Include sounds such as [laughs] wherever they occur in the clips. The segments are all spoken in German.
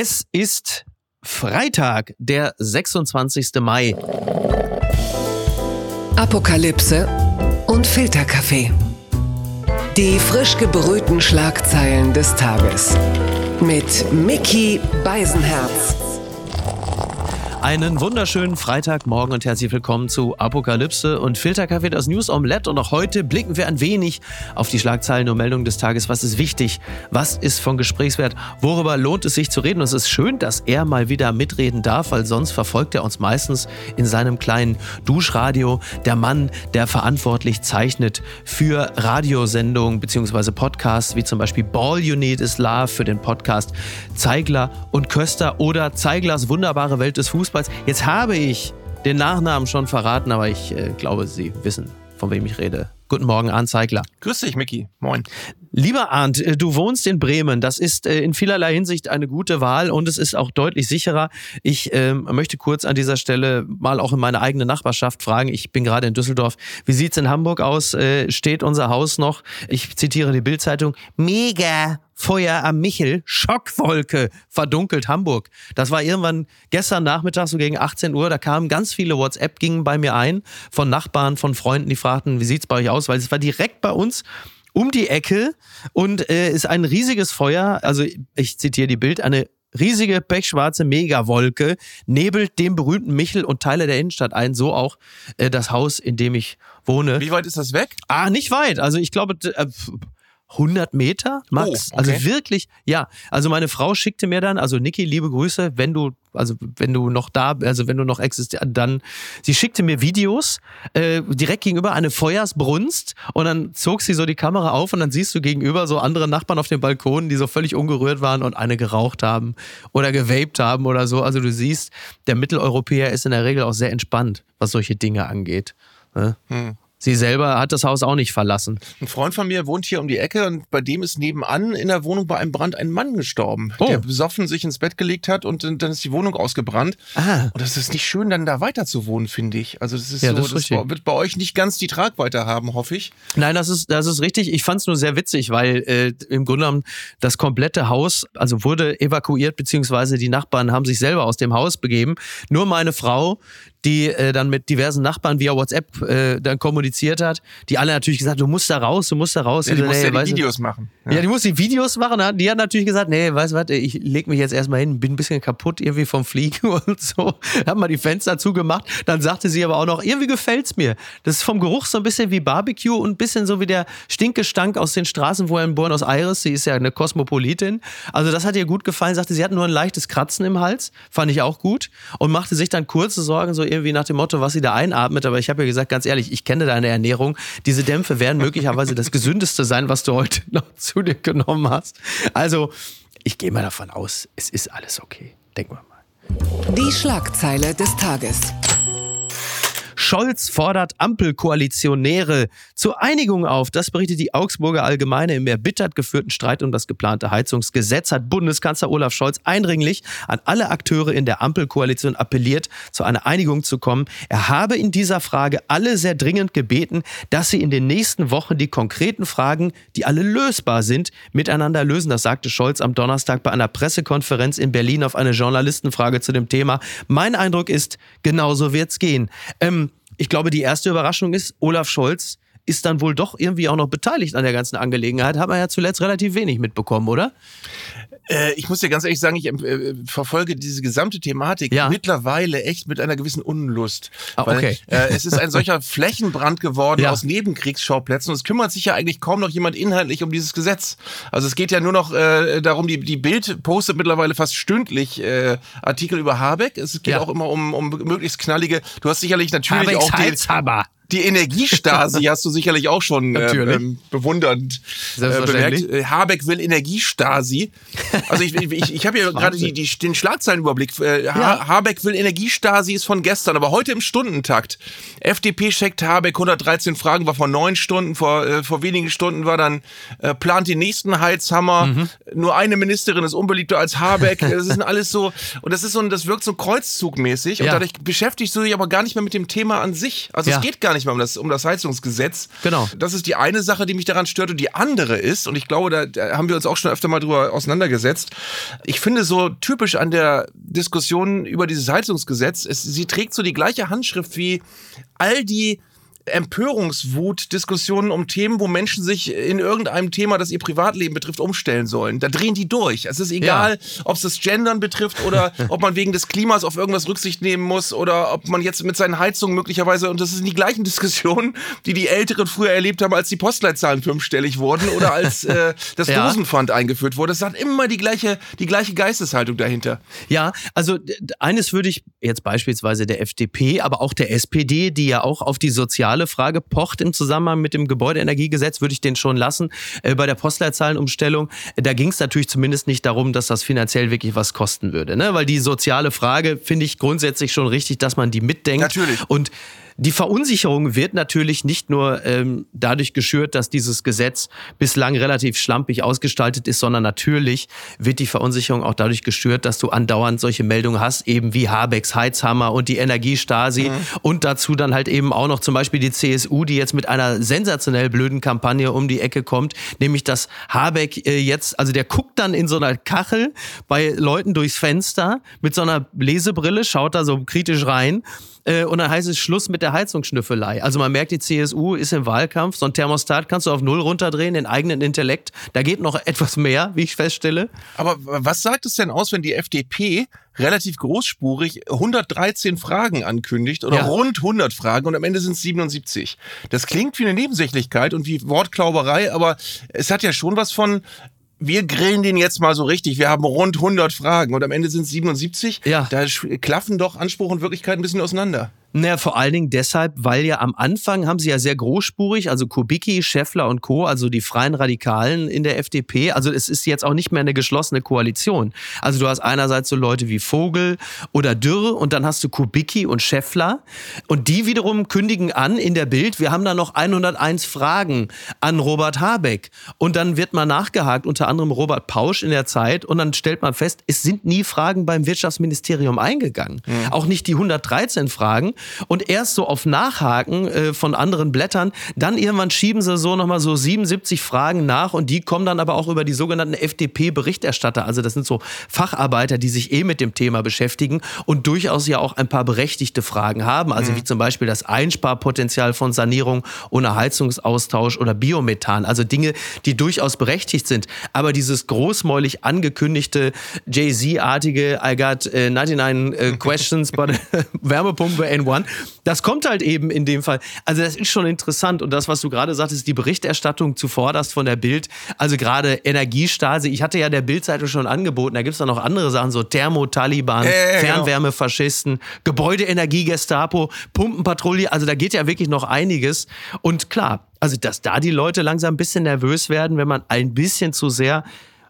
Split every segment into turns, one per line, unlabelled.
Es ist Freitag, der 26. Mai.
Apokalypse und Filterkaffee. Die frisch gebrühten Schlagzeilen des Tages. Mit Mickey Beisenherz.
Einen wunderschönen Freitagmorgen und herzlich willkommen zu Apokalypse und Filterkaffee, das News Omelette. Und auch heute blicken wir ein wenig auf die Schlagzeilen und Meldungen des Tages. Was ist wichtig? Was ist von Gesprächswert? Worüber lohnt es sich zu reden? Und es ist schön, dass er mal wieder mitreden darf, weil sonst verfolgt er uns meistens in seinem kleinen Duschradio. Der Mann, der verantwortlich zeichnet für Radiosendungen bzw. Podcasts, wie zum Beispiel Ball You Need Is Love für den Podcast Zeigler und Köster oder Zeiglers wunderbare Welt des Fußballs. Jetzt habe ich den Nachnamen schon verraten, aber ich äh, glaube, Sie wissen, von wem ich rede. Guten Morgen, Arndt Zeigler.
Grüß dich, Micky. Moin.
Lieber Arndt, äh, du wohnst in Bremen. Das ist äh, in vielerlei Hinsicht eine gute Wahl und es ist auch deutlich sicherer. Ich äh, möchte kurz an dieser Stelle mal auch in meine eigene Nachbarschaft fragen. Ich bin gerade in Düsseldorf. Wie sieht's in Hamburg aus? Äh, steht unser Haus noch? Ich zitiere die Bildzeitung. Mega Feuer am Michel, Schockwolke, verdunkelt Hamburg. Das war irgendwann gestern Nachmittag, so gegen 18 Uhr, da kamen ganz viele WhatsApp, gingen bei mir ein, von Nachbarn, von Freunden, die fragten, wie sieht's bei euch aus? Weil es war direkt bei uns um die Ecke und äh, ist ein riesiges Feuer, also ich zitiere die Bild, eine riesige pechschwarze Megawolke nebelt den berühmten Michel und Teile der Innenstadt ein, so auch äh, das Haus, in dem ich wohne.
Wie weit ist das weg?
Ah, nicht weit. Also ich glaube, äh, 100 Meter max.
Oh, okay.
Also wirklich, ja. Also meine Frau schickte mir dann, also Niki, liebe Grüße, wenn du, also wenn du noch da, also wenn du noch existierst, dann, sie schickte mir Videos äh, direkt gegenüber eine Feuersbrunst und dann zog sie so die Kamera auf und dann siehst du gegenüber so andere Nachbarn auf dem Balkon, die so völlig ungerührt waren und eine geraucht haben oder gewaped haben oder so. Also du siehst, der Mitteleuropäer ist in der Regel auch sehr entspannt, was solche Dinge angeht. Ne?
Hm.
Sie selber hat das Haus auch nicht verlassen.
Ein Freund von mir wohnt hier um die Ecke und bei dem ist nebenan in der Wohnung bei einem Brand ein Mann gestorben,
Oh.
der besoffen sich ins Bett gelegt hat und dann ist die Wohnung ausgebrannt.
Ah.
Und das ist nicht schön, dann da weiter zu wohnen, finde ich. Also das ist
Ja,
so,
das ist
das wird bei euch nicht ganz die Tragweite haben, hoffe ich.
Nein, das ist, das ist richtig. Ich fand es nur sehr witzig, weil äh, im Grunde genommen das komplette Haus, also wurde evakuiert, beziehungsweise die Nachbarn haben sich selber aus dem Haus begeben. Nur meine Frau, die äh, dann mit diversen Nachbarn via WhatsApp äh, dann kommuniziert hat, die alle natürlich gesagt, du musst da raus, du musst da raus.
Ja, die
Ich so,
muss
nee,
ja die Videos machen.
Ja. die muss die Videos machen. ne? Die hat natürlich gesagt, nee, weißt du was, ich leg mich jetzt erstmal hin, bin ein bisschen kaputt irgendwie vom Fliegen [laughs] und so. Hab mal die Fenster zugemacht. Dann sagte sie aber auch noch, irgendwie gefällt's mir. Das ist vom Geruch so ein bisschen wie Barbecue und ein bisschen so wie der Stinkestank aus den Straßen, wo in Buenos Aires, sie ist ja eine Kosmopolitin. Also das hat ihr gut gefallen. Sagte, sie hat nur ein leichtes Kratzen im Hals. Fand ich auch gut. Und machte sich dann kurze Sorgen, so irgendwie nach dem Motto, was sie da einatmet. Aber ich habe ihr gesagt, ganz ehrlich, ich kenne deine Ernährung. Diese Dämpfe werden möglicherweise das gesündeste sein, was du heute [laughs] noch zu dir genommen hast. Also, ich gehe mal davon aus, es ist alles okay. Denken wir mal.
Die Schlagzeile des Tages.
Scholz fordert Ampelkoalitionäre zur Einigung auf. Das berichtet die Augsburger Allgemeine. Im erbittert geführten Streit um das geplante Heizungsgesetz hat Bundeskanzler Olaf Scholz eindringlich an alle Akteure in der Ampelkoalition appelliert, zu einer Einigung zu kommen. Er habe in dieser Frage alle sehr dringend gebeten, dass sie in den nächsten Wochen die konkreten Fragen, die alle lösbar sind, miteinander lösen. Das sagte Scholz am Donnerstag bei einer Pressekonferenz in Berlin auf eine Journalistenfrage zu dem Thema. Mein Eindruck ist, genauso wird's gehen. Ähm, ich glaube, die erste Überraschung ist, Olaf Scholz ist dann wohl doch irgendwie auch noch beteiligt an der ganzen Angelegenheit. Hat man ja zuletzt relativ wenig mitbekommen, oder?
Äh, ich muss dir ganz ehrlich sagen, ich äh, verfolge diese gesamte Thematik
Ja.
mittlerweile echt mit einer gewissen Unlust.
Ah,
weil,
okay.
äh, es ist ein solcher [laughs] Flächenbrand geworden
Ja.
aus Nebenkriegsschauplätzen und es kümmert sich ja eigentlich kaum noch jemand inhaltlich um dieses Gesetz. Also es geht ja nur noch äh, darum, die, die Bild postet mittlerweile fast stündlich äh, Artikel über Habeck. Es geht
Ja.
auch immer um, um möglichst knallige. Du hast sicherlich natürlich
Habecks
auch den,
Heizhammer.
Die Energiestasi [laughs] hast du sicherlich auch schon äh,
Natürlich.
ähm, bewundernd äh, bemerkt. Äh, Habeck will Energiestasi. Also ich, ich, ich habe ja [laughs] gerade die, die, den Schlagzeilenüberblick. Äh,
Ja.
Habeck will Energiestasi ist von gestern, aber heute im Stundentakt. FDP checkt Habeck 113 Fragen, war vor neun Stunden, vor, äh, vor wenigen Stunden war dann, äh, plant den nächsten Heizhammer.
Mhm.
Nur eine Ministerin ist unbeliebter als Habeck. [laughs] Das ist alles so, und das ist so, das wirkt so kreuzzugmäßig. Und
Ja.
dadurch beschäftigst du dich aber gar nicht mehr mit dem Thema an sich. Also
Ja.
es geht gar nicht nicht mal um das, um das Heizungsgesetz.
Genau.
Das ist die eine Sache, die mich daran stört. Und die andere ist, und ich glaube, da, da haben wir uns auch schon öfter mal drüber auseinandergesetzt. Ich finde so typisch an der Diskussion über dieses Heizungsgesetz, es, sie trägt so die gleiche Handschrift wie all die Empörungswut, Diskussionen um Themen, wo Menschen sich in irgendeinem Thema, das ihr Privatleben betrifft, umstellen sollen. Da drehen die durch. Es ist egal, ja. ob es das Gendern betrifft oder [laughs] ob man wegen des Klimas auf irgendwas Rücksicht nehmen muss oder ob man jetzt mit seinen Heizungen möglicherweise, und das sind die gleichen [laughs] Diskussionen, die die Älteren früher erlebt haben, als die Postleitzahlen fünfstellig wurden oder als äh, das [laughs] ja. Dosenpfand eingeführt wurde. Es hat immer die gleiche, die gleiche Geisteshaltung dahinter.
Ja, also eines würde ich jetzt beispielsweise der FDP, aber auch der SPD, die ja auch auf die soziale zentrale Frage pocht im Zusammenhang mit dem Gebäudeenergiegesetz, würde ich den schon lassen. Äh, bei der Postleitzahlenumstellung, da ging es natürlich zumindest nicht darum, dass das finanziell wirklich was kosten würde. Ne? Weil die soziale Frage finde ich grundsätzlich schon richtig, dass man die mitdenkt.
Natürlich.
Und die Verunsicherung wird natürlich nicht nur ähm, dadurch geschürt, dass dieses Gesetz bislang relativ schlampig ausgestaltet ist, sondern natürlich wird die Verunsicherung auch dadurch geschürt, dass du andauernd solche Meldungen hast, eben wie Habecks Heizhammer und die Energiestasi mhm. und dazu dann halt eben auch noch zum Beispiel die CSU, die jetzt mit einer sensationell blöden Kampagne um die Ecke kommt, nämlich dass Habeck äh, jetzt, also der guckt dann in so einer Kachel bei Leuten durchs Fenster mit so einer Lesebrille, schaut da so kritisch rein äh, und dann heißt es Schluss mit der Heizungsschnüffelei. Also man merkt, die CSU ist im Wahlkampf. So ein Thermostat kannst du auf Null runterdrehen, den eigenen Intellekt. Da geht noch [laughs] etwas mehr, wie ich feststelle.
Aber was sagt es denn aus, wenn die FDP relativ großspurig 113 Fragen ankündigt oder ja. rund 100 Fragen und am Ende sind es 77. Das klingt wie eine Nebensächlichkeit und wie Wortklauberei, aber es hat ja schon was von, wir grillen den jetzt mal so richtig. Wir haben rund 100 Fragen und am Ende sind es 77. Ja. Da klaffen doch Anspruch und Wirklichkeit ein bisschen auseinander.
Naja, vor allen Dingen deshalb, weil ja am Anfang haben sie ja sehr großspurig, also Kubicki, Scheffler und Co., also die freien Radikalen in der FDP, also es ist jetzt auch nicht mehr eine geschlossene Koalition. Also du hast einerseits so Leute wie Vogel oder Dürr und dann hast du Kubicki und Scheffler und die wiederum kündigen an in der Bild, wir haben da noch 101 Fragen an Robert Habeck und dann wird mal nachgehakt, unter anderem Robert Pausch in der Zeit und dann stellt man fest, es sind nie Fragen beim Wirtschaftsministerium eingegangen. Mhm. Auch nicht die 113 Fragen und erst so auf Nachhaken äh, von anderen Blättern, dann irgendwann schieben sie so nochmal so 77 Fragen nach und die kommen dann aber auch über die sogenannten FDP-Berichterstatter. Also das sind so Facharbeiter, die sich eh mit dem Thema beschäftigen und durchaus ja auch ein paar berechtigte Fragen haben. Also mhm. wie zum Beispiel das Einsparpotenzial von Sanierung ohne Heizungsaustausch oder Biomethan. Also Dinge, die durchaus berechtigt sind. Aber dieses großmäulig angekündigte Jay-Z-artige I got uh, 99 uh, questions but Wärmepumpe and One. Das kommt halt eben in dem Fall. Also das ist schon interessant. Und das, was du gerade sagtest, die Berichterstattung zuvorderst von der Bild, also gerade Energiestasi. Ich hatte ja der Bildzeitung schon angeboten, da gibt es da noch andere Sachen, so Thermo-Taliban, äh, Fernwärmefaschisten, Gebäudeenergie-Gestapo, Pumpenpatrouille. Also da geht ja wirklich noch einiges. Und klar, also dass da die Leute langsam ein bisschen nervös werden, wenn man ein bisschen zu sehr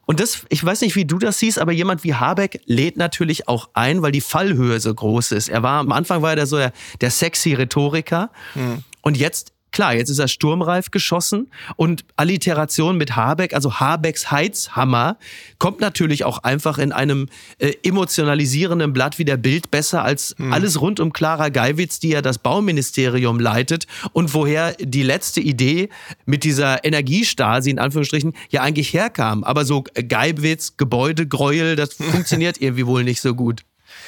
und das, ich weiß nicht, wie du das siehst, aber jemand wie Habeck lädt natürlich auch ein, weil die Fallhöhe so groß ist. Er war am Anfang war er so der, der sexy Rhetoriker. Mhm. Und jetzt Klar, jetzt ist er sturmreif geschossen und Alliteration mit Habeck, also Habecks Heizhammer, kommt natürlich auch einfach in einem äh, emotionalisierenden Blatt wie der Bild besser als hm. alles rund um Clara Geiwitz, die ja das Bauministerium leitet und woher die letzte Idee mit dieser Energiestasi in Anführungsstrichen ja eigentlich herkam. Aber so Geiwitz, Gebäudegräuel, das [laughs] funktioniert irgendwie wohl nicht so gut.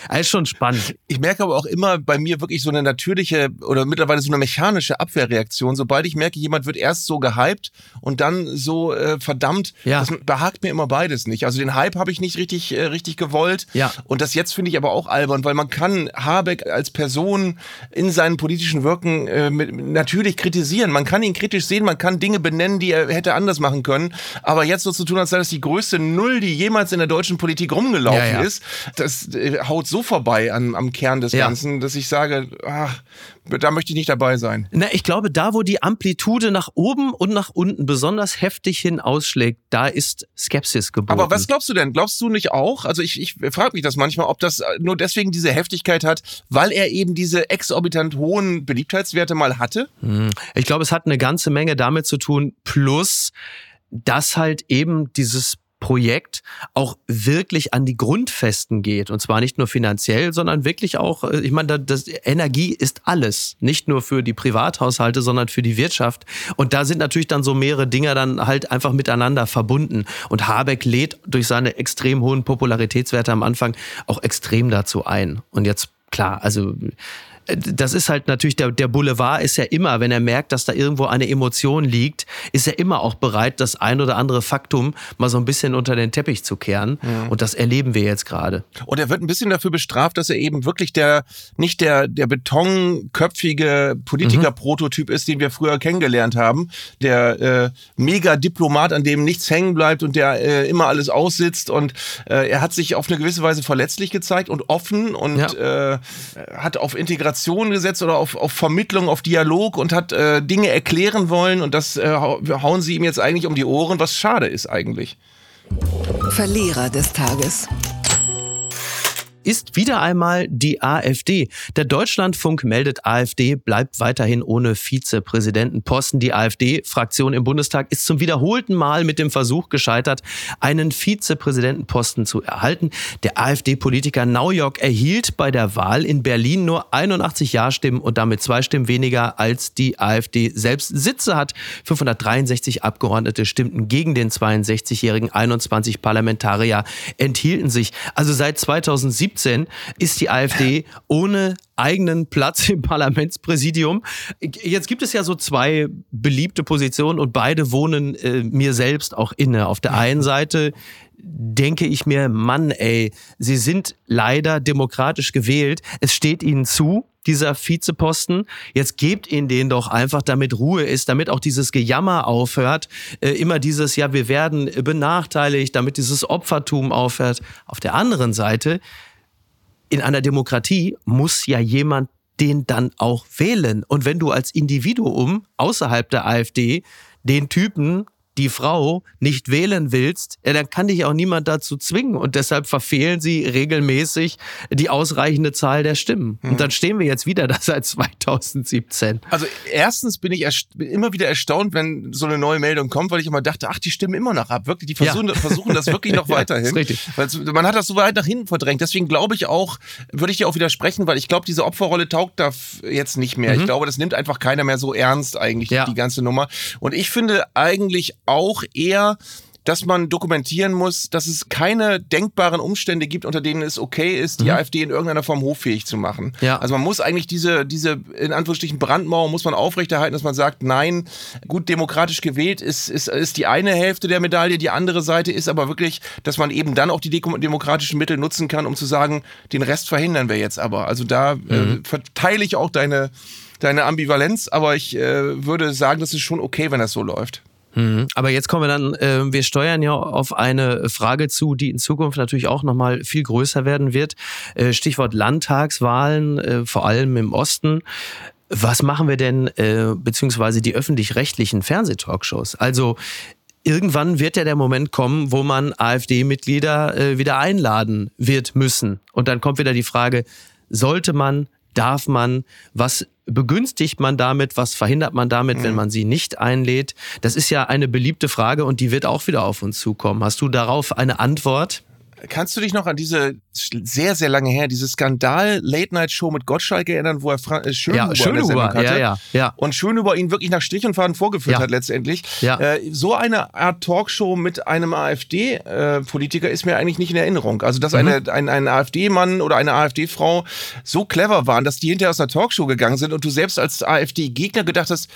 Das ist schon spannend.
Ich merke aber auch immer bei mir wirklich so eine natürliche oder mittlerweile so eine mechanische Abwehrreaktion. Sobald ich merke, jemand wird erst so gehypt und dann so äh, verdammt, ja. das behagt mir immer beides nicht. Also den Hype habe ich nicht richtig, äh, richtig gewollt. Ja. Und das jetzt finde ich aber auch albern, weil man kann Habeck als Person in seinen politischen Wirken äh, mit, natürlich kritisieren. Man kann ihn kritisch sehen, man kann Dinge benennen, die er hätte anders machen können. Aber jetzt so zu tun, als sei das die größte Null, die jemals in der deutschen Politik rumgelaufen ja, ja. ist, das äh, haut so vorbei an, am Kern des ja. Ganzen, dass ich sage, ach, da möchte ich nicht dabei sein.
Na, ich glaube, da, wo die Amplitude nach oben und nach unten besonders heftig hin ausschlägt, da ist Skepsis geboren.
Aber was glaubst du denn? Glaubst du nicht auch? Also ich, ich frage mich das manchmal, ob das nur deswegen diese Heftigkeit hat, weil er eben diese exorbitant hohen Beliebtheitswerte mal hatte?
Hm. Ich glaube, es hat eine ganze Menge damit zu tun, plus dass halt eben dieses Projekt auch wirklich an die Grundfesten geht. Und zwar nicht nur finanziell, sondern wirklich auch, äh, ich meine, das, Energie ist alles. Nicht nur für die Privathaushalte, sondern für die Wirtschaft. Und da sind natürlich dann so mehrere Dinge dann halt einfach miteinander verbunden. Und Habeck lädt durch seine extrem hohen Popularitätswerte am Anfang auch extrem dazu ein. Und jetzt klar, also das ist halt natürlich, der, der Boulevard ist ja immer, wenn er merkt, dass da irgendwo eine Emotion liegt, ist er immer auch bereit, das ein oder andere Faktum mal so ein bisschen unter den Teppich zu kehren. Mhm. Und das erleben wir jetzt gerade.
Und er wird ein bisschen dafür bestraft, dass er eben wirklich der, nicht der, der betonköpfige Politiker-Prototyp mhm. ist, den wir früher kennengelernt haben. Der äh, Mega-Diplomat, an dem nichts hängen bleibt und der äh, immer alles aussitzt. Und äh, er hat sich auf eine gewisse Weise verletzlich gezeigt und offen und ja. äh, hat auf Integration Kommunikation gesetzt oder auf, auf Vermittlung, auf Dialog und hat äh, Dinge erklären wollen und das äh, hauen sie ihm jetzt eigentlich um die Ohren, was schade ist eigentlich.
Verlierer des Tages
ist wieder einmal die AfD. Der Deutschlandfunk meldet, AfD bleibt weiterhin ohne Vizepräsidentenposten. Die AfD-Fraktion im Bundestag ist zum wiederholten Mal mit dem Versuch gescheitert, einen Vizepräsidentenposten zu erhalten. Der AfD-Politiker Naujok erhielt bei der Wahl in Berlin nur 81 Ja-Stimmen und damit zwei Stimmen weniger als die AfD selbst Sitze hat. 563 Abgeordnete stimmten gegen den 62-jährigen 21 Parlamentarier enthielten sich. Also seit 2017 2017 ist die AfD ohne eigenen Platz im Parlamentspräsidium. Jetzt gibt es ja so zwei beliebte Positionen und beide wohnen äh, mir selbst auch inne. Auf der einen Seite denke ich mir, Mann, ey, sie sind leider demokratisch gewählt. Es steht ihnen zu, dieser Vizeposten. Jetzt gebt ihn den doch einfach, damit Ruhe ist, damit auch dieses Gejammer aufhört. Äh, immer dieses, ja, wir werden benachteiligt, damit dieses Opfertum aufhört. Auf der anderen Seite in einer Demokratie muss ja jemand den dann auch wählen. Und wenn du als Individuum außerhalb der AfD den Typen die Frau nicht wählen willst, ja, dann kann dich auch niemand dazu zwingen. Und deshalb verfehlen sie regelmäßig die ausreichende Zahl der Stimmen. Mhm. Und dann stehen wir jetzt wieder da seit [laughs] 2017.
Also erstens bin ich immer wieder erstaunt, wenn so eine neue Meldung kommt, weil ich immer dachte, ach, die stimmen immer noch ab. Wirklich, die versuchen, ja. versuchen das wirklich [laughs] noch weiterhin. ja, richtig. Weil man hat das so weit nach hinten verdrängt. Deswegen glaube ich auch, würde ich dir auch widersprechen, weil ich glaube, diese Opferrolle taugt da jetzt nicht mehr. Mhm. Ich glaube, das nimmt einfach keiner mehr so ernst eigentlich, ja. die ganze Nummer. Und ich finde eigentlich auch eher dass man dokumentieren muss, dass es keine denkbaren Umstände gibt, unter denen es okay ist, die mhm. AfD in irgendeiner Form hoffähig zu machen. Ja. Also man muss eigentlich diese, diese in Anführungsstrichen Brandmauer muss man aufrechterhalten, dass man sagt, nein, gut demokratisch gewählt ist, ist, ist die eine Hälfte der Medaille, die andere Seite ist aber wirklich, dass man eben dann auch die demokratischen Mittel nutzen kann, um zu sagen, den Rest verhindern wir jetzt aber. Also da äh, mhm. äh, verteile ich auch deine, deine Ambivalenz, aber ich äh, würde sagen, das ist schon okay, wenn das so läuft.
Mhm. Aber jetzt kommen wir dann, äh, wir steuern ja auf eine Frage zu, die in Zukunft natürlich auch nochmal viel größer werden wird. Äh, Stichwort Landtagswahlen, äh, vor allem im Osten. Was machen wir denn, äh, beziehungsweise die öffentlich-rechtlichen Fernsehtalkshows? Also irgendwann wird ja der Moment kommen, wo man AfD-Mitglieder äh, wieder einladen wird müssen. Und dann kommt wieder die Frage, sollte man, darf man, was begünstigt man damit, was verhindert man damit, mhm. wenn man sie nicht einlädt? Das ist ja eine beliebte Frage und die wird auch wieder auf uns zukommen. Hast du darauf eine Antwort?
Kannst du dich noch an diese sehr, sehr lange her, diese Skandal-Late-Night-Show mit Gottschalk erinnern, wo er Fra äh, Schönhuber, ja, Schönhuber hatte ja, ja, ja. und Schönhuber ihn wirklich nach Strich und Faden vorgeführt ja. hat letztendlich. Ja. Äh, so eine Art Talkshow mit einem AfD-Politiker äh, ist mir eigentlich nicht in Erinnerung. Also, dass mhm. eine, ein, ein AfD-Mann oder eine AfD-Frau so clever waren, dass die hinterher aus einer Talkshow gegangen sind und du selbst als AfD-Gegner gedacht hast,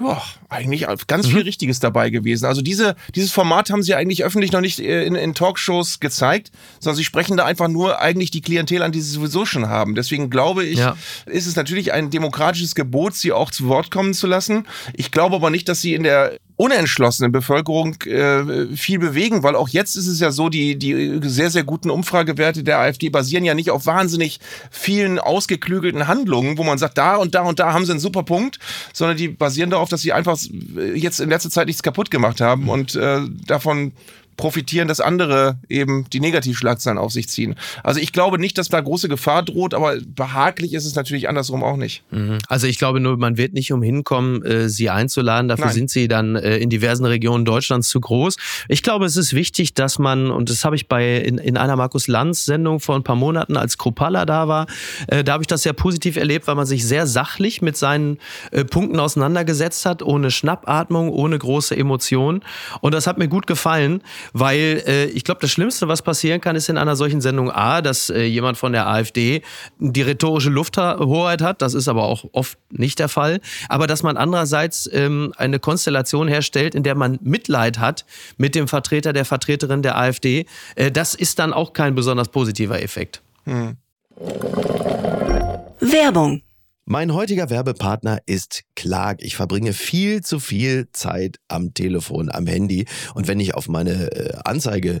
ja, eigentlich ganz viel mhm. Richtiges dabei gewesen. Also diese, dieses Format haben sie eigentlich öffentlich noch nicht äh, in, in, Talkshows gezeigt, sondern sie sprechen da einfach nur eigentlich die Klientel an, die sie sowieso schon haben. Deswegen glaube ich, ja. ist es natürlich ein demokratisches Gebot, sie auch zu Wort kommen zu lassen. Ich glaube aber nicht, dass sie in der unentschlossenen Bevölkerung äh, viel bewegen, weil auch jetzt ist es ja so, die, die sehr, sehr guten Umfragewerte der AfD basieren ja nicht auf wahnsinnig vielen ausgeklügelten Handlungen, wo man sagt, da und da und da haben sie einen super Punkt, sondern die basieren darauf, dass sie einfach jetzt in letzter Zeit nichts kaputt gemacht haben und äh, davon profitieren, dass andere eben die Negativschlagzeilen auf sich ziehen. Also ich glaube nicht, dass da große Gefahr droht, aber behaglich ist es natürlich andersrum auch nicht.
Mhm. Also ich glaube nur, man wird nicht umhin kommen, äh, sie einzuladen. Dafür Nein. sind sie dann äh, in diversen Regionen Deutschlands zu groß. Ich glaube, es ist wichtig, dass man, und das habe ich bei in, in einer Markus Lanz Sendung vor ein paar Monaten, als Kropala da war, äh, da habe ich das sehr positiv erlebt, weil man sich sehr sachlich mit seinen Punkten auseinandergesetzt hat, ohne Schnappatmung, ohne große Emotionen. Und das hat mir gut gefallen, weil äh, ich glaube, das Schlimmste, was passieren kann, ist in einer solchen Sendung A, dass äh, jemand von der AfD die rhetorische Lufthoheit hat. Das ist aber auch oft nicht der Fall. Aber dass man andererseits ähm, eine Konstellation herstellt, in der man Mitleid hat mit dem Vertreter der Vertreterin der AfD, äh, das ist dann auch kein besonders positiver Effekt. Hm.
Werbung
mein heutiger Werbepartner ist Clark. Ich verbringe viel zu viel Zeit am Telefon, am Handy. Und wenn ich auf meine äh, Anzeige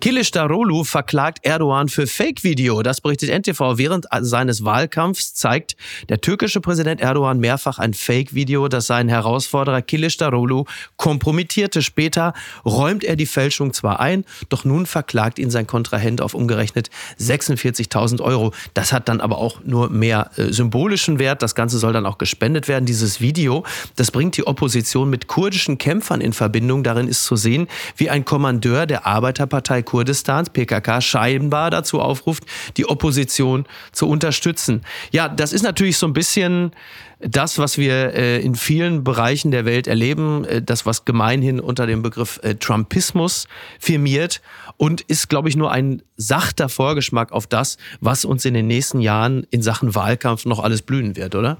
Kilicdaroglu verklagt Erdogan für Fake-Video. Das berichtet NTV. Während seines Wahlkampfs zeigt der türkische Präsident Erdogan mehrfach ein Fake-Video, das seinen Herausforderer Kilicdaroglu kompromittierte. Später räumt er die Fälschung zwar ein, doch nun verklagt ihn sein Kontrahent auf umgerechnet 46.000 Euro. Das hat dann aber auch nur mehr äh, symbolischen Wert. Das Ganze soll dann auch gespendet werden. Dieses Video, das bringt die Opposition mit kurdischen Kämpfern in Verbindung. Darin ist zu sehen, wie ein Kommandeur der Arbeiterpartei Kurdistans, PKK, scheinbar dazu aufruft, die Opposition zu unterstützen. Ja, das ist natürlich so ein bisschen das, was wir äh, in vielen Bereichen der Welt erleben, äh, das, was gemeinhin unter dem Begriff äh, Trumpismus firmiert und ist, glaube ich, nur ein sachter Vorgeschmack auf das, was uns in den nächsten Jahren in Sachen Wahlkampf noch alles blühen wird, oder?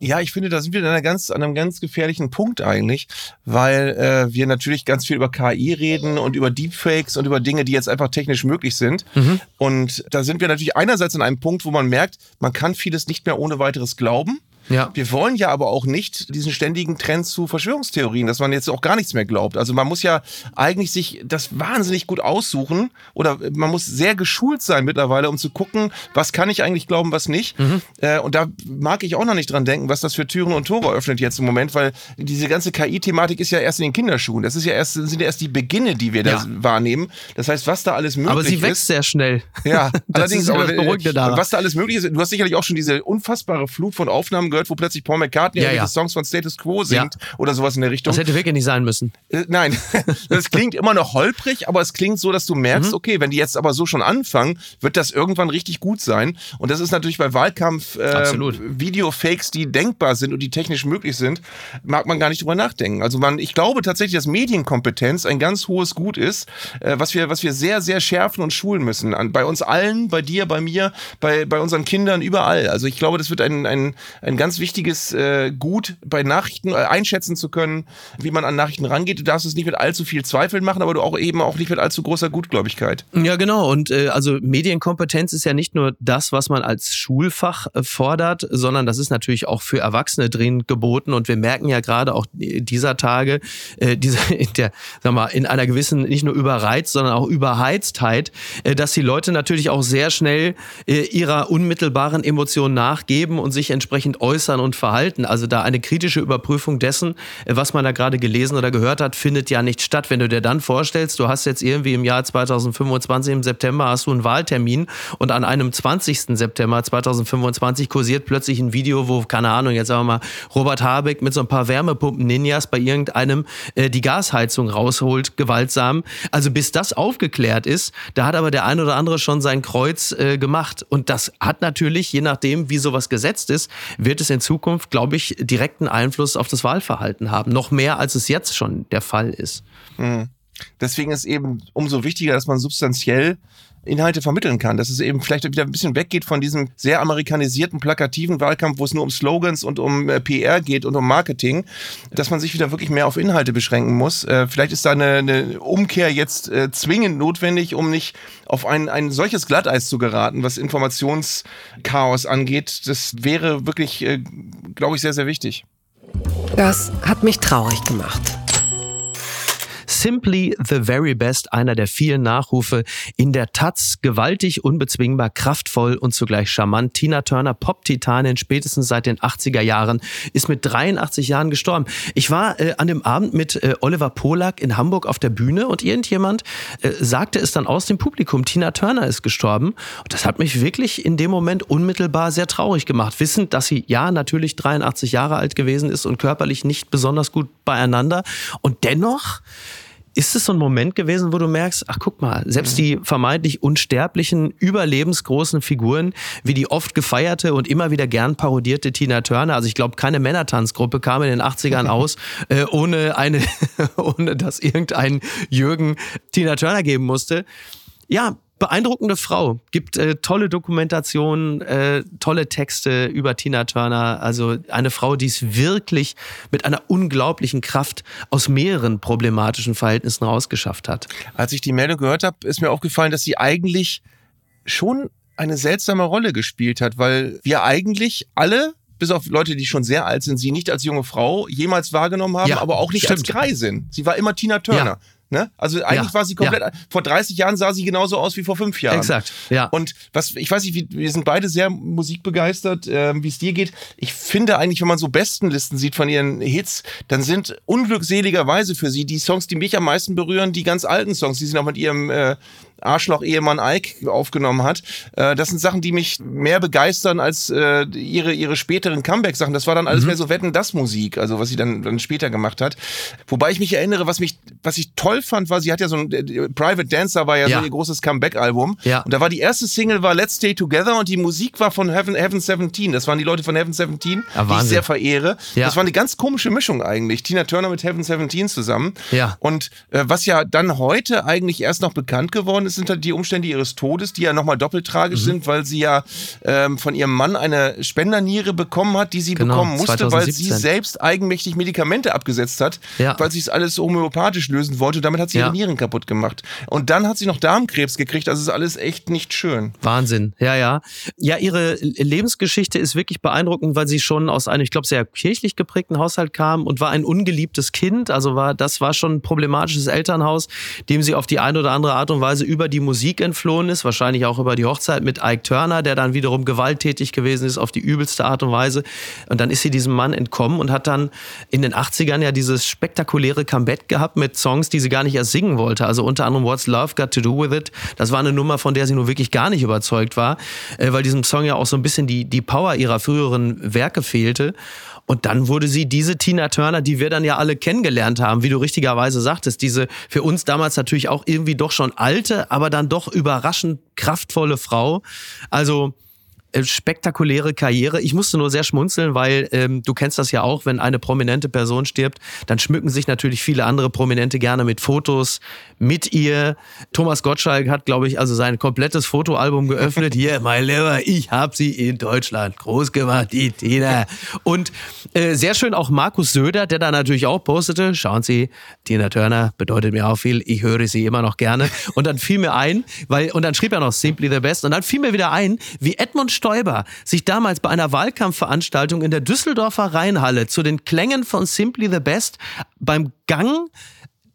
Ja, ich finde, da sind wir an, ganz, an einem ganz gefährlichen Punkt eigentlich, weil äh, wir natürlich ganz viel über KI reden und über Deepfakes und über Dinge, die jetzt einfach technisch möglich sind. Mhm. Und da sind wir natürlich einerseits an einem Punkt, wo man merkt, man kann vieles nicht mehr ohne weiteres glauben. Ja. Wir wollen ja aber auch nicht diesen ständigen Trend zu Verschwörungstheorien, dass man jetzt auch gar nichts mehr glaubt. Also man muss ja eigentlich sich das wahnsinnig gut aussuchen oder man muss sehr geschult sein mittlerweile, um zu gucken, was kann ich eigentlich glauben, was nicht. Mhm. Äh, und da mag ich auch noch nicht dran denken, was das für Türen und Tore öffnet jetzt im Moment, weil diese ganze KI-Thematik ist ja erst in den Kinderschuhen. Das ist ja erst, sind ja erst die Beginne, die wir ja. da wahrnehmen. Das heißt, was da alles möglich ist.
Aber sie wächst
ist,
sehr schnell.
Ja, [laughs]
allerdings,
aber, was da alles möglich ist. Du hast sicherlich auch schon diese unfassbare Flut von Aufnahmen gehört, wird, wo plötzlich Paul McCartney
Ja, ja.
Songs von Status Quo singt oder sowas in der Richtung.
Das hätte wirklich nicht sein müssen.
Äh, Nein, [laughs] das klingt immer noch holprig, aber es klingt so, dass du
Mhm.
merkst, okay, wenn die jetzt aber so schon anfangen, wird das irgendwann richtig gut sein. Und das ist natürlich bei Wahlkampf äh. Videofakes, die denkbar sind und die technisch möglich sind, mag man gar nicht drüber nachdenken. Also man, ich glaube tatsächlich, dass Medienkompetenz ein ganz hohes Gut ist, äh, was wir, was wir sehr, sehr schärfen und schulen müssen. An, bei uns allen, bei dir, bei mir, bei, bei unseren Kindern, überall. Also ich glaube, das wird ein, ein, ein ganz wichtiges äh, Gut bei Nachrichten äh, einschätzen zu können, wie man an Nachrichten rangeht. Du darfst es nicht mit allzu viel Zweifeln machen, aber du auch eben auch nicht mit allzu großer Gutgläubigkeit.
Ja, genau. Und äh, also Medienkompetenz ist ja nicht nur das, was man als Schulfach äh, fordert, sondern das ist natürlich auch für Erwachsene dringend geboten. Und wir merken ja gerade auch dieser Tage, äh, diese, in [laughs] der, sag mal, in einer gewissen, nicht nur Überreiz, sondern auch Überheiztheit, äh, dass die Leute natürlich auch sehr schnell äh, ihrer unmittelbaren Emotion nachgeben und sich entsprechend äußern und verhalten. Also da eine kritische Überprüfung dessen, äh, was man da gerade gelesen oder gehört hat, findet ja nicht statt. Wenn du dir dann vorstellst, du hast jetzt irgendwie im Jahr 2025 im September hast du einen Wahltermin und an einem 20. September 2025 kursiert plötzlich ein Video, wo, keine Ahnung, jetzt sagen wir mal, Robert Habeck mit so ein paar Wärmepumpen-Ninjas bei irgendeinem äh, die Gasheizung rausholt, gewaltsam. Also bis das aufgeklärt ist, da hat aber der ein oder andere schon sein Kreuz äh, gemacht. Und das hat natürlich, je nachdem, wie sowas gesetzt ist, wird es in Zukunft, glaube ich, direkten Einfluss auf das Wahlverhalten haben. Noch mehr, als es jetzt schon der Fall ist.
Deswegen ist eben umso wichtiger, dass man substanziell Inhalte vermitteln kann, dass es eben vielleicht wieder ein bisschen weggeht von diesem sehr amerikanisierten, plakativen Wahlkampf, wo es nur um Slogans und um äh, PR geht und um Marketing, dass man sich wieder wirklich mehr auf Inhalte beschränken muss. Äh, vielleicht ist da eine, eine Umkehr jetzt äh, zwingend notwendig, um nicht auf ein, ein solches Glatteis zu geraten, was Informationschaos angeht. Das wäre wirklich, äh, glaube ich, sehr, sehr wichtig.
Das hat mich traurig gemacht.
Simply the Very Best, einer der vielen Nachrufe in der Taz, gewaltig, unbezwingbar, kraftvoll und zugleich charmant. Tina Turner, Pop-Titanin, spätestens seit den 80er Jahren, ist mit 83 Jahren gestorben. Ich war äh, an dem Abend mit äh, Oliver Polak in Hamburg auf der Bühne und irgendjemand äh, sagte es dann aus dem Publikum, Tina Turner ist gestorben. Und das hat mich wirklich in dem Moment unmittelbar sehr traurig gemacht, wissend, dass sie ja natürlich 83 Jahre alt gewesen ist und körperlich nicht besonders gut beieinander. Und dennoch ist es so ein Moment gewesen, wo du merkst, ach guck mal, selbst die vermeintlich unsterblichen, überlebensgroßen Figuren, wie die oft gefeierte und immer wieder gern parodierte Tina Turner, also ich glaube, keine Männertanzgruppe kam in den 80ern [laughs] aus, äh, ohne eine, [laughs] ohne dass irgendein Jürgen Tina Turner geben musste. Ja, beeindruckende Frau. Gibt äh, tolle Dokumentationen, äh, tolle Texte über Tina Turner. Also eine Frau, die es wirklich mit einer unglaublichen Kraft aus mehreren problematischen Verhältnissen rausgeschafft hat.
Als ich die Meldung gehört habe, ist mir aufgefallen, dass sie eigentlich schon eine seltsame Rolle gespielt hat, weil wir eigentlich alle bis auf Leute, die schon sehr alt sind, sie nicht als junge Frau jemals wahrgenommen haben,
Ja,
aber auch nicht
stimmt.
als Greisin. Sie war immer Tina Turner.
Ja.
Ne? Also eigentlich
Ja,
war sie komplett. Vor 30 Jahren sah sie genauso aus wie vor fünf Jahren.
Exakt, ja.
Und was, ich weiß nicht, wie, wir sind beide sehr musikbegeistert, ähm, wie es dir geht. Ich finde eigentlich, wenn man so Bestenlisten sieht von ihren Hits, dann sind unglückseligerweise für sie die Songs, die mich am meisten berühren, die ganz alten Songs, die sie noch mit ihrem äh, Arschloch-Ehemann Ike aufgenommen hat. Äh, das sind Sachen, die mich mehr begeistern als äh, ihre, ihre späteren Comeback-Sachen. Das war dann alles mehr so Wetten, das Musik, also was sie dann, dann später gemacht hat. Wobei ich mich erinnere, was mich, was ich toll fand, war, sie hat ja so ein äh, Private Dancer war ja,
Ja.
so ihr großes Comeback-Album.
Ja.
Und da war die erste Single war Let's Stay Together und die Musik war von Heaven, Heaven 17. Das waren die Leute von Heaven 17,
Ja,
die ich sehr verehre.
Ja.
Das war eine ganz komische Mischung eigentlich. Tina Turner mit Heaven 17 zusammen.
Ja.
Und äh, was ja dann heute eigentlich erst noch bekannt geworden ist, sind halt die Umstände ihres Todes, die ja nochmal doppelt
Mhm.
tragisch sind, weil sie ja ähm, von ihrem Mann eine Spenderniere bekommen hat, die sie
Genau,
bekommen musste, weil sie
2017.
selbst eigenmächtig Medikamente abgesetzt hat,
Ja.
weil sie es alles homöopathisch lösen wollte. Damit hat sie
Ja.
ihre Nieren kaputt gemacht. Und dann hat sie noch Darmkrebs gekriegt. Also ist alles echt nicht schön.
Wahnsinn, ja, ja. Ja, ihre Lebensgeschichte ist wirklich beeindruckend, weil sie schon aus einem, ich glaube, sehr kirchlich geprägten Haushalt kam und war ein ungeliebtes Kind. Also war, das war schon ein problematisches Elternhaus, dem sie auf die eine oder andere Art und Weise über die Musik entflohen ist, wahrscheinlich auch über die Hochzeit mit Ike Turner, der dann wiederum gewalttätig gewesen ist auf die übelste Art und Weise. Und dann ist sie diesem Mann entkommen und hat dann in den 80ern ja dieses spektakuläre Comeback gehabt mit Songs, die sie gar nicht erst singen wollte. Also unter anderem What's Love Got to Do With It. Das war eine Nummer, von der sie nur wirklich gar nicht überzeugt war, äh, weil diesem Song ja auch so ein bisschen die, die Power ihrer früheren Werke fehlte. Und dann wurde sie diese Tina Turner, die wir dann ja alle kennengelernt haben, wie du richtigerweise sagtest, diese für uns damals natürlich auch irgendwie doch schon alte, aber dann doch überraschend kraftvolle Frau. Also spektakuläre Karriere. Ich musste nur sehr schmunzeln, weil ähm, du kennst das ja auch, wenn eine prominente Person stirbt, dann schmücken sich natürlich viele andere Prominente gerne mit Fotos mit ihr. Thomas Gottschalk hat, glaube ich, also sein komplettes Fotoalbum geöffnet. [laughs] Hier, mein Lieber, ich habe sie in Deutschland groß gemacht, die Tina. Und äh, sehr schön auch Markus Söder, der da natürlich auch postete, schauen Sie, Tina Turner bedeutet mir auch viel, ich höre sie immer noch gerne. Und dann fiel mir ein, weil, und dann schrieb er noch Simply the Best, und dann fiel mir wieder ein, wie Edmund Stoiber sich damals bei einer Wahlkampfveranstaltung in der Düsseldorfer Rheinhalle zu den Klängen von Simply the Best beim Gang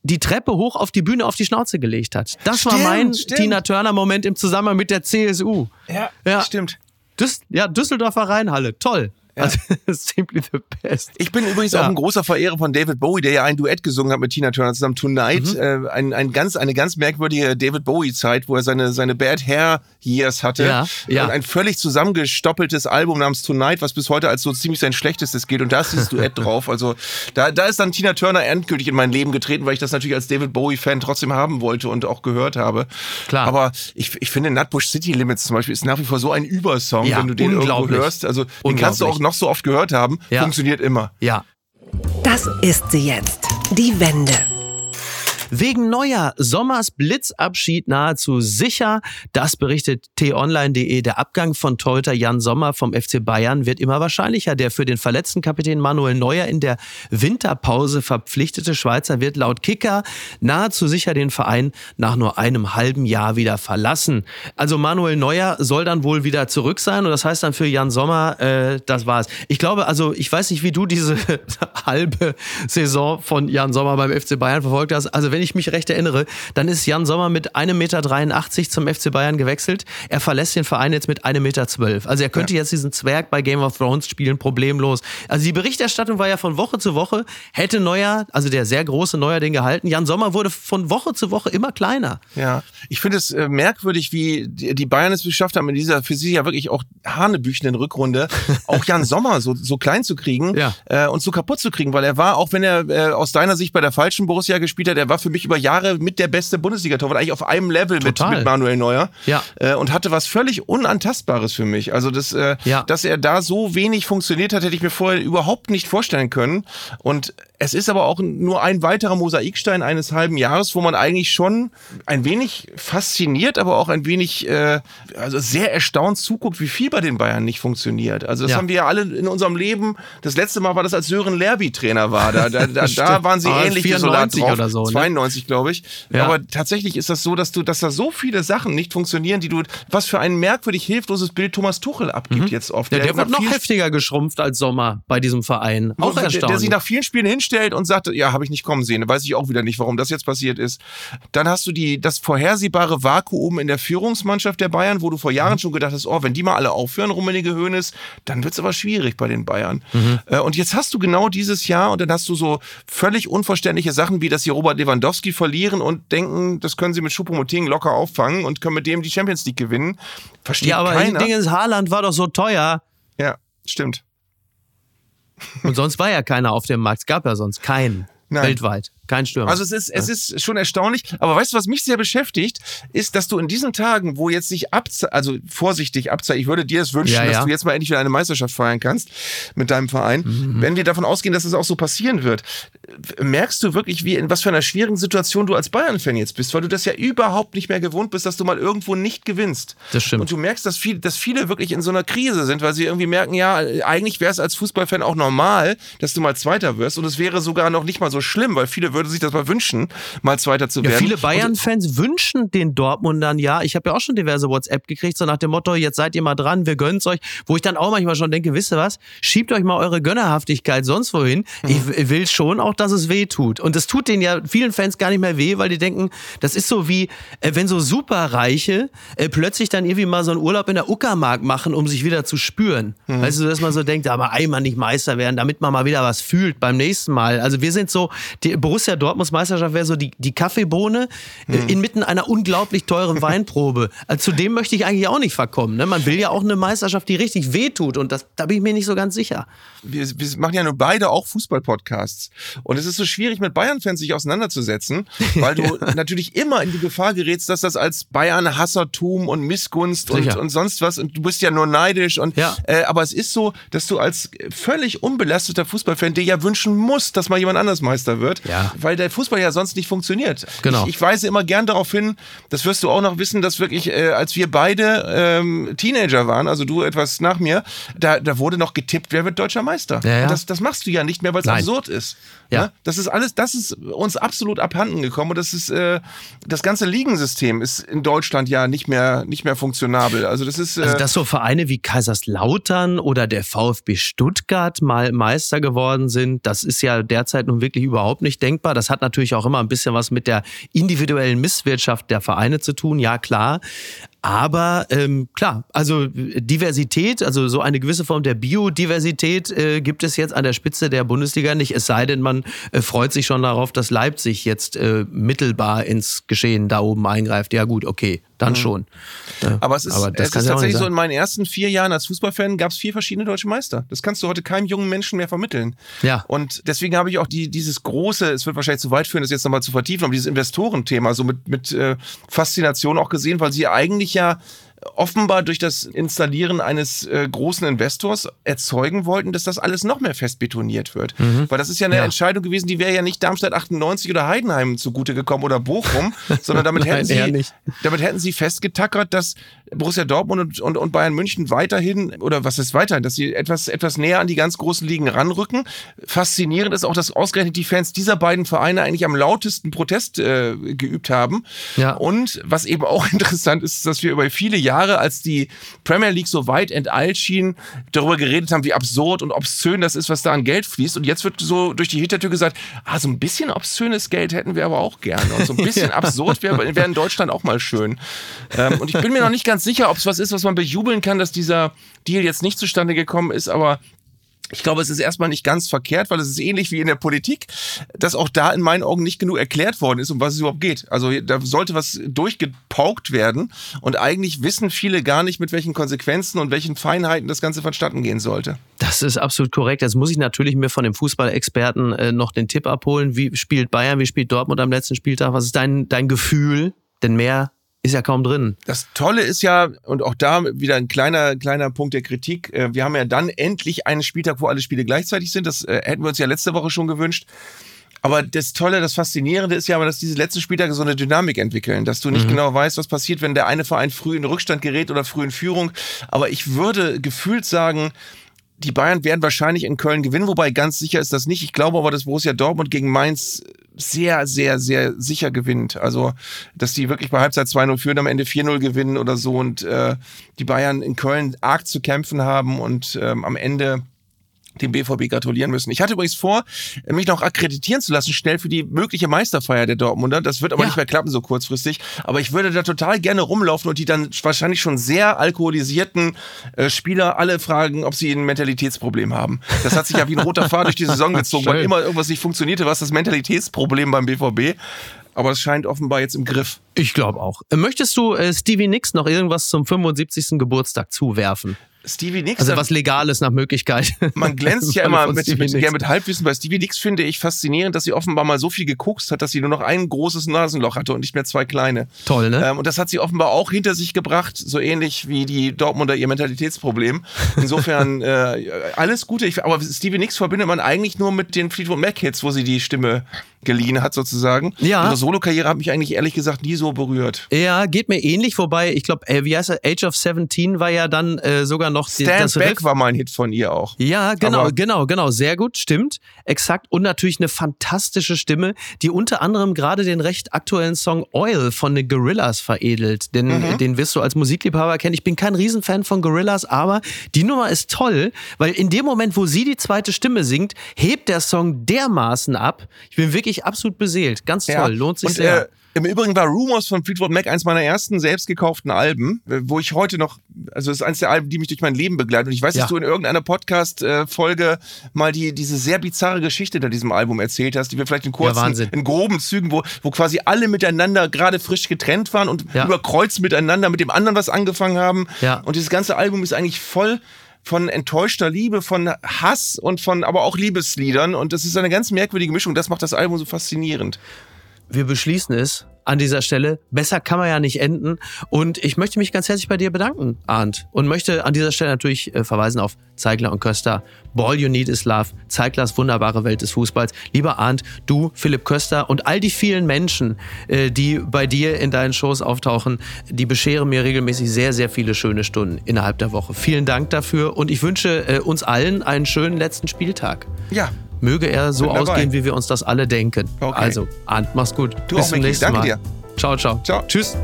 die Treppe hoch auf die Bühne auf die Schnauze gelegt hat. Das
Stimmt,
war mein
stimmt.
Tina Turner Moment im Zusammenhang mit der CSU.
Ja,
Ja.
stimmt.
Düs ja, Düsseldorfer Rheinhalle, toll. Also, [laughs] simply the best.
Ich bin übrigens
Ja.
auch ein großer Verehrer von David Bowie, der ja ein Duett gesungen hat mit Tina Turner zusammen Tonight.
Mhm.
Äh, ein, ein ganz, eine ganz merkwürdige David Bowie-Zeit, wo er seine, seine Bad Hair Years hatte.
Ja, ja.
Und ein völlig zusammengestoppeltes Album namens Tonight, was bis heute als so ziemlich sein schlechtestes gilt. Und da ist dieses [laughs] Duett drauf. Also da, da ist dann Tina Turner endgültig in mein Leben getreten, weil ich das natürlich als David Bowie-Fan trotzdem haben wollte und auch gehört habe.
Klar.
Aber ich, ich finde Nutbush City Limits zum Beispiel ist nach wie vor so ein Übersong,
Ja,
wenn du den irgendwo hörst. Also den kannst du auch. Noch so oft gehört haben.
Ja.
Funktioniert immer.
Ja.
Das ist sie jetzt. Die Wende.
Wegen neuer Sommers Blitzabschied nahezu sicher. Das berichtet t-online.de. Der Abgang von Torhüter Jan Sommer vom FC Bayern wird immer wahrscheinlicher. Der für den verletzten Kapitän Manuel Neuer in der Winterpause verpflichtete Schweizer wird laut Kicker nahezu sicher den Verein nach nur einem halben Jahr wieder verlassen. Also Manuel Neuer soll dann wohl wieder zurück sein und das heißt dann für Jan Sommer, äh, das war's. Ich glaube, also ich weiß nicht, wie du diese [laughs] halbe Saison von Jan Sommer beim FC Bayern verfolgt hast. Also wenn ich mich recht erinnere, dann ist Jan Sommer mit 1,83 Meter zum FC Bayern gewechselt. Er verlässt den Verein jetzt mit 1,12 Meter. Also er könnte jetzt diesen Zwerg bei Game of Thrones spielen, problemlos. Also die Berichterstattung war ja von Woche zu Woche. Hätte Neuer, also der sehr große Neuer, den gehalten. Jan Sommer wurde von Woche zu Woche immer kleiner.
Ja, ich finde es äh, merkwürdig, wie die, die Bayern es geschafft haben, in dieser für sie ja wirklich auch hanebüchenden Rückrunde [laughs] auch Jan Sommer so, so klein zu kriegen
Ja.
äh, und so kaputt zu kriegen, weil er war, auch wenn er äh, aus deiner Sicht bei der falschen Borussia gespielt hat, er war für mich über Jahre mit der beste Bundesliga-Torwart, eigentlich auf einem Level mit, mit Manuel Neuer
Ja.
äh, und hatte was völlig Unantastbares für mich. Also, das, äh,
Ja.
dass er da so wenig funktioniert hat, hätte ich mir vorher überhaupt nicht vorstellen können. Und es ist aber auch nur ein weiterer Mosaikstein eines halben Jahres, wo man eigentlich schon ein wenig fasziniert, aber auch ein wenig, äh, also sehr erstaunt zuguckt, wie viel bei den Bayern nicht funktioniert. Also das
Ja.
haben wir ja alle in unserem Leben. Das letzte Mal war das, als Sören Lerby Trainer war. Da, da, da, [laughs] da waren sie
Ah,
ähnlich
94
desolat drauf.
oder so, ne?
92, glaube ich.
Ja.
Aber tatsächlich ist das so, dass du, dass da so viele Sachen nicht funktionieren, die du, was für ein merkwürdig hilfloses Bild Thomas Tuchel abgibt jetzt oft.
Ja, der
nach
wird noch heftiger geschrumpft als Sommer bei diesem Verein. Auch
der,
erstaunlich.
der sich nach vielen Spielen hinstellt und sagt, ja, habe ich nicht kommen sehen. Weiß ich auch wieder nicht, warum das jetzt passiert ist. Dann hast du die, das vorhersehbare Vakuum in der Führungsmannschaft der Bayern, wo du vor
Mhm.
Jahren schon gedacht hast, oh, wenn die mal alle aufhören, Rummenigge Hoeneß, dann wird's aber schwierig bei den Bayern.
Mhm.
Äh, Und jetzt hast du genau dieses Jahr und dann hast du so völlig unverständliche Sachen, wie dass sie Robert Lewandowski verlieren und denken, das können sie mit Choupo-Moting locker auffangen und können mit dem die Champions League gewinnen. Versteht
ja, aber
keiner.
Ding ist, Haaland war doch so teuer.
ja, stimmt.
Und sonst war ja keiner auf dem Markt. Es gab ja sonst keinen. [laughs]
Nein.
Weltweit. Kein Stürmer.
Also es ist, es ist schon erstaunlich. Aber weißt du, was mich sehr beschäftigt, ist, dass du in diesen Tagen, wo jetzt sich abze also vorsichtig abzeichnet, ich würde dir es wünschen,
Ja, ja.
dass du jetzt mal endlich wieder eine Meisterschaft feiern kannst mit deinem Verein.
Mhm.
Wenn wir davon ausgehen, dass es auch so passieren wird, merkst du wirklich, wie in was für einer schwierigen Situation du als Bayern-Fan jetzt bist, weil du das ja überhaupt nicht mehr gewohnt bist, dass du mal irgendwo nicht gewinnst.
Das stimmt.
Und du merkst, dass, viel, dass viele wirklich in so einer Krise sind, weil sie irgendwie merken, ja, eigentlich wäre es als Fußballfan auch normal, dass du mal Zweiter wirst. Und es wäre sogar noch nicht mal so schlimm, weil viele würden sich das mal wünschen, mal Zweiter zu
Ja,
werden.
viele Bayern-Fans wünschen den Dortmundern ja. Ich habe ja auch schon diverse WhatsApp gekriegt, so nach dem Motto, jetzt seid ihr mal dran, wir gönnen's euch. Wo ich dann auch manchmal schon denke, wisst ihr was, schiebt euch mal eure Gönnerhaftigkeit sonst wohin. Ich w- will schon auch, dass es weh tut. Und es tut denen ja vielen Fans gar nicht mehr weh, weil die denken, das ist so wie, äh, wenn so Superreiche äh, plötzlich dann irgendwie mal so einen Urlaub in der Uckermark machen, um sich wieder zu spüren. Mhm. Weißt du, dass man so denkt, aber einmal nicht Meister werden, damit man mal wieder was fühlt beim nächsten Mal. Also wir sind so, die Borussia Dortmunds Meisterschaft wäre so die, die Kaffeebohne äh, mhm. inmitten einer unglaublich teuren [laughs] Weinprobe. Also, zu dem möchte ich eigentlich auch nicht verkommen. Ne? Man will ja auch eine Meisterschaft, die richtig wehtut und das, da bin ich mir nicht so ganz sicher.
Wir, wir machen ja nur beide auch Fußball-Podcasts und es ist so schwierig, mit Bayern-Fans sich auseinanderzusetzen, [laughs] weil du natürlich immer in die Gefahr gerätst, dass das als Bayern-Hassertum und Missgunst und, und, sonst was und du bist ja nur neidisch und ja. äh, aber es ist so, dass du als völlig unbelasteter Fußballfan dir ja wünschen musst, dass mal jemand anders Meister wird, ja. Weil der Fußball ja sonst nicht funktioniert. Genau. Ich, ich weise immer gern darauf hin, das wirst du auch noch wissen, dass wirklich, äh, als wir beide ähm, Teenager waren, also du etwas nach mir, da, da wurde noch getippt, wer wird deutscher Meister. Ja, ja. Das, das machst du ja nicht mehr, weil es absurd ist. Ja. ja. Das ist alles, das ist uns absolut abhanden gekommen und das ist äh, das ganze Ligensystem ist in Deutschland ja nicht mehr nicht mehr funktionabel. Also das ist
äh, also dass so Vereine wie Kaiserslautern oder der VfB Stuttgart mal Meister geworden sind, das ist ja derzeit nun wirklich überhaupt nicht denkbar. Das hat natürlich auch immer ein bisschen was mit der individuellen Misswirtschaft der Vereine zu tun, ja klar. Aber ähm, klar, also Diversität, also so eine gewisse Form der Biodiversität äh, gibt es jetzt an der Spitze der Bundesliga nicht. Es sei denn, man äh, freut sich schon darauf, dass Leipzig jetzt äh, mittelbar ins Geschehen da oben eingreift. Ja gut, okay, dann mhm. schon.
Ja, aber es ist, aber es ist tatsächlich so, in meinen ersten vier Jahren als Fußballfan gab es vier verschiedene deutsche Meister. Das kannst du heute keinem jungen Menschen mehr vermitteln. Ja. Und deswegen habe ich auch die, dieses große, es wird wahrscheinlich zu weit führen, das jetzt nochmal zu vertiefen, aber dieses Investorenthema so mit, mit äh, Faszination auch gesehen, weil sie eigentlich ja offenbar durch das Installieren eines äh, großen Investors erzeugen wollten, dass das alles noch mehr fest betoniert wird. Mhm. Weil das ist ja eine ja. Entscheidung gewesen, die wäre ja nicht Darmstadt 98 oder Heidenheim zugute gekommen oder Bochum, sondern damit [laughs] hätten sie, damit hätten sie festgetackert, dass Borussia Dortmund und, und, und, Bayern München weiterhin, oder was ist weiterhin, dass sie etwas, etwas näher an die ganz großen Ligen ranrücken. Faszinierend ist auch, dass ausgerechnet die Fans dieser beiden Vereine eigentlich am lautesten Protest äh, geübt haben. Ja. Und was eben auch [laughs] interessant ist, dass wir über viele Jahre, als die Premier League so weit enteilt schien, darüber geredet haben, wie absurd und obszön das ist, was da an Geld fließt. Und jetzt wird so durch die Hintertür gesagt, ah, so ein bisschen obszönes Geld hätten wir aber auch gerne. Und so ein bisschen [laughs] ja. absurd wäre wär in Deutschland auch mal schön. Ähm, und ich bin mir noch nicht ganz sicher, ob es was ist, was man bejubeln kann, dass dieser Deal jetzt nicht zustande gekommen ist, aber ich glaube, es ist erstmal nicht ganz verkehrt, weil es ist ähnlich wie in der Politik, dass auch da in meinen Augen nicht genug erklärt worden ist, um was es überhaupt geht. Also da sollte was durchgepaukt werden und eigentlich wissen viele gar nicht, mit welchen Konsequenzen und welchen Feinheiten das Ganze vonstatten gehen sollte.
Das ist absolut korrekt. Jetzt muss ich natürlich mir von dem Fußballexperten äh, noch den Tipp abholen. Wie spielt Bayern, wie spielt Dortmund am letzten Spieltag? Was ist dein, dein Gefühl? Denn mehr ist ja kaum drin.
Das Tolle ist ja, und auch da wieder ein kleiner, kleiner Punkt der Kritik, äh, wir haben ja dann endlich einen Spieltag, wo alle Spiele gleichzeitig sind. Das äh, hätten wir uns ja letzte Woche schon gewünscht. Aber das Tolle, das Faszinierende ist ja aber, dass diese letzten Spieltage so eine Dynamik entwickeln, dass du nicht mhm. genau weißt, was passiert, wenn der eine Verein früh in Rückstand gerät oder früh in Führung. Aber ich würde gefühlt sagen, die Bayern werden wahrscheinlich in Köln gewinnen, wobei ganz sicher ist das nicht. Ich glaube aber, dass Borussia Dortmund gegen Mainz sehr, sehr, sehr sicher gewinnt. Also, dass die wirklich bei Halbzeit 2-0 führen, am Ende 4-0 gewinnen oder so und äh, die Bayern in Köln arg zu kämpfen haben und ähm, am Ende dem BVB gratulieren müssen. Ich hatte übrigens vor, mich noch akkreditieren zu lassen, schnell für die mögliche Meisterfeier der Dortmunder. Das wird aber ja. nicht mehr klappen so kurzfristig. Aber ich würde da total gerne rumlaufen und die dann wahrscheinlich schon sehr alkoholisierten äh, Spieler alle fragen, ob sie ein Mentalitätsproblem haben. Das hat sich ja wie ein roter Faden durch die Saison [laughs] gezogen, weil immer irgendwas nicht funktionierte. Was das Mentalitätsproblem beim BVB? Aber es scheint offenbar jetzt im Griff.
Ich glaube auch. Möchtest du äh, Stevie Nicks noch irgendwas zum 75. Geburtstag zuwerfen?
Stevie Nicks.
Also was Legales nach Möglichkeit. [laughs]
Man glänzt [laughs] ja immer mit, mit, ja, mit Halbwissen. Bei Stevie Nicks finde ich faszinierend, dass sie offenbar mal so viel gekokst hat, dass sie nur noch ein großes Nasenloch hatte und nicht mehr zwei kleine.
Toll, ne?
Ähm, und das hat sie offenbar auch hinter sich gebracht, so ähnlich wie die Dortmunder ihr Mentalitätsproblem. Insofern [laughs] äh, alles Gute. Ich, aber Stevie Nicks verbindet man eigentlich nur mit den Fleetwood Mac Hits, wo sie die Stimme geliehen hat sozusagen.
Ja.
Ihre Solokarriere hat mich eigentlich ehrlich gesagt nie so berührt.
Ja, geht mir ähnlich, wobei ich glaube, äh, wie heißt er, Age of 17 war ja dann äh, sogar noch
Stand
das
Back
Riff.
war mal ein Hit von ihr auch.
Ja, genau,
Aber-
genau, genau. Sehr gut, stimmt. Exakt. Und natürlich eine fantastische Stimme, die unter anderem gerade den recht aktuellen Song Oil von den Gorillas veredelt. Denn
Mhm.
den wirst du als Musikliebhaber kennen. Ich bin kein Riesenfan von Gorillas, aber die Nummer ist toll, weil in dem Moment, wo sie die zweite Stimme singt, hebt der Song dermaßen ab. Ich bin wirklich absolut beseelt. Ganz toll, lohnt sich
und,
sehr.
Äh, Im Übrigen war Rumors von Fleetwood Mac eins meiner ersten selbst gekauften Alben, äh, wo ich heute noch, also es ist eins der Alben, die mich durch mein Leben begleiten. Und ich weiß,
Ja.
dass du in irgendeiner Podcast-Folge mal die, diese sehr bizarre Geschichte hinter diesem Album erzählt hast, die wir vielleicht in kurzen,
Wahnsinn.
in groben Zügen, wo, wo quasi alle miteinander gerade frisch getrennt waren und
Ja.
über Kreuz miteinander mit dem anderen was angefangen haben.
Ja.
Und dieses ganze Album ist eigentlich voll von enttäuschter Liebe, von Hass und von aber auch Liebesliedern. Und das ist eine ganz merkwürdige Mischung. Das macht das Album so faszinierend.
wir beschließen es an dieser Stelle. Besser kann man ja nicht enden. Und ich möchte mich ganz herzlich bei dir bedanken, Arndt. Und möchte an dieser Stelle natürlich äh, verweisen auf Zeigler und Köster. All You Need Is Love, Zeiglers wunderbare Welt des Fußballs. Lieber Arndt, du, Philipp Köster und all die vielen Menschen, äh, die bei dir in deinen Shows auftauchen, die bescheren mir regelmäßig sehr, sehr viele schöne Stunden innerhalb der Woche. Vielen Dank dafür und ich wünsche äh, uns allen einen schönen letzten Spieltag.
Ja,
Möge er so
Bin dabei.
ausgehen, wie wir uns das alle denken.
Okay.
Also, Arndt, mach's gut.
Du
Bis
auch,
zum
Micky.
nächsten
Danke
Mal.
dir.
Ciao, ciao.
Ciao.
Tschüss.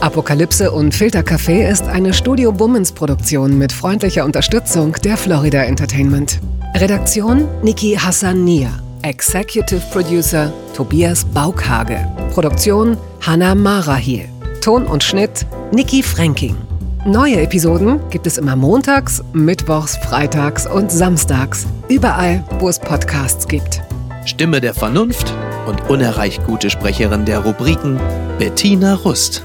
Apokalypse und Filtercafé ist eine Studio Bummens Produktion mit freundlicher Unterstützung der Florida Entertainment. Redaktion Niki Hassania. Executive Producer Tobias Baukhage. Produktion Hanna Marahiel. Ton und Schnitt Niki Fränking. Neue Episoden gibt es immer montags, mittwochs, freitags und samstags. Überall, wo es Podcasts gibt.
Stimme der Vernunft und unerreicht gute Sprecherin der Rubriken Bettina Rust.